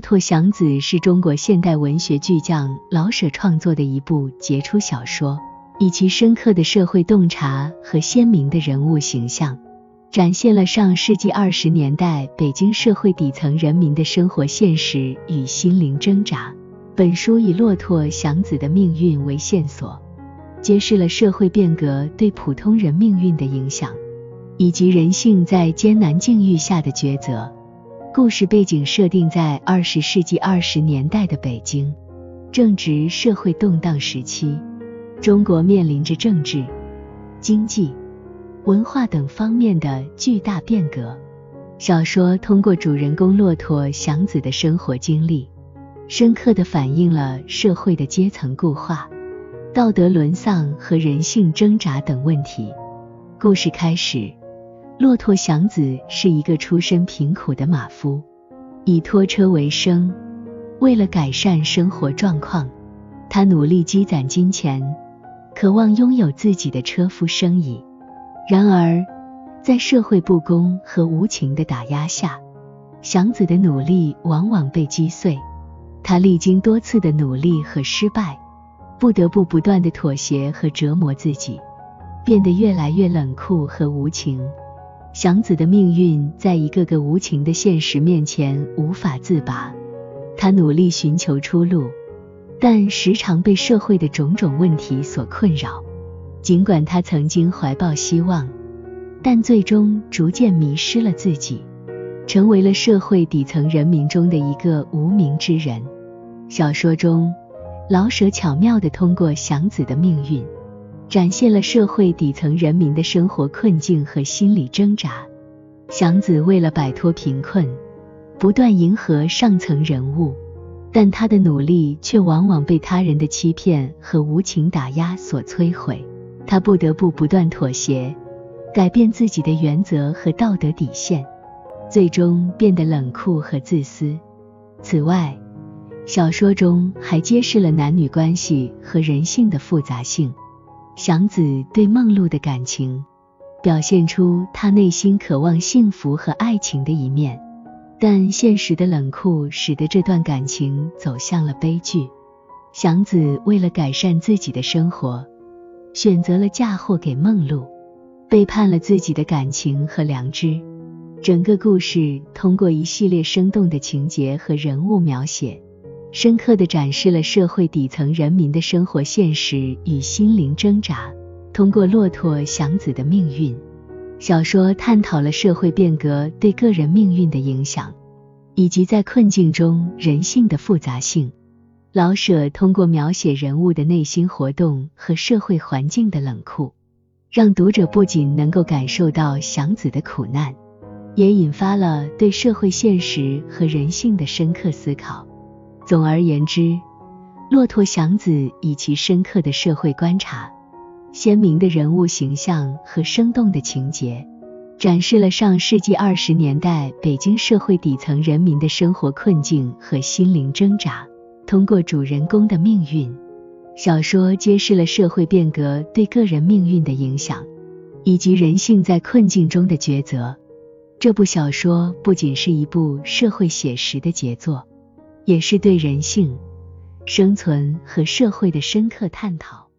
骆驼祥子》是中国现代文学巨匠老舍创作的一部杰出小说，以其深刻的社会洞察和鲜明的人物形象，展现了上世纪二十年代北京社会底层人民的生活现实与心灵挣扎。本书以骆驼祥子的命运为线索，揭示了社会变革对普通人命运的影响，以及人性在艰难境遇下的抉择。故事背景设定在二十世纪二十年代的北京，正值社会动荡时期，中国面临着政治、经济、文化等方面的巨大变革。小说通过主人公骆驼祥子的生活经历，深刻地反映了社会的阶层固化、道德沦丧和人性挣扎等问题。故事开始。骆驼祥子是一个出身贫苦的马夫，以拖车为生。为了改善生活状况，他努力积攒金钱，渴望拥有自己的车夫生意。然而，在社会不公和无情的打压下，祥子的努力往往被击碎。他历经多次的努力和失败，不得不不断的妥协和折磨自己，变得越来越冷酷和无情。祥子的命运在一个个无情的现实面前无法自拔，他努力寻求出路，但时常被社会的种种问题所困扰。尽管他曾经怀抱希望，但最终逐渐迷失了自己，成为了社会底层人民中的一个无名之人。小说中，老舍巧妙地通过祥子的命运。展现了社会底层人民的生活困境和心理挣扎。祥子为了摆脱贫困，不断迎合上层人物，但他的努力却往往被他人的欺骗和无情打压所摧毁。他不得不不断妥协，改变自己的原则和道德底线，最终变得冷酷和自私。此外，小说中还揭示了男女关系和人性的复杂性。祥子对梦露的感情，表现出他内心渴望幸福和爱情的一面，但现实的冷酷使得这段感情走向了悲剧。祥子为了改善自己的生活，选择了嫁祸给梦露，背叛了自己的感情和良知。整个故事通过一系列生动的情节和人物描写。深刻地展示了社会底层人民的生活现实与心灵挣扎。通过骆驼祥子的命运，小说探讨了社会变革对个人命运的影响，以及在困境中人性的复杂性。老舍通过描写人物的内心活动和社会环境的冷酷，让读者不仅能够感受到祥子的苦难，也引发了对社会现实和人性的深刻思考。总而言之，《骆驼祥子》以其深刻的社会观察、鲜明的人物形象和生动的情节，展示了上世纪二十年代北京社会底层人民的生活困境和心灵挣扎。通过主人公的命运，小说揭示了社会变革对个人命运的影响，以及人性在困境中的抉择。这部小说不仅是一部社会写实的杰作。也是对人性、生存和社会的深刻探讨。